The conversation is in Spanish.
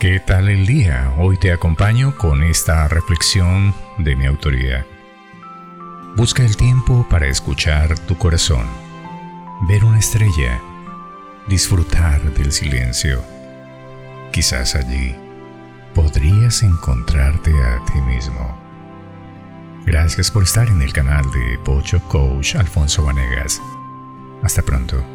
¿Qué tal el día? Hoy te acompaño con esta reflexión de mi autoría. Busca el tiempo para escuchar tu corazón, ver una estrella, disfrutar del silencio. Quizás allí podrías encontrarte a ti mismo. Gracias por estar en el canal de Pocho Coach Alfonso Vanegas. Hasta pronto.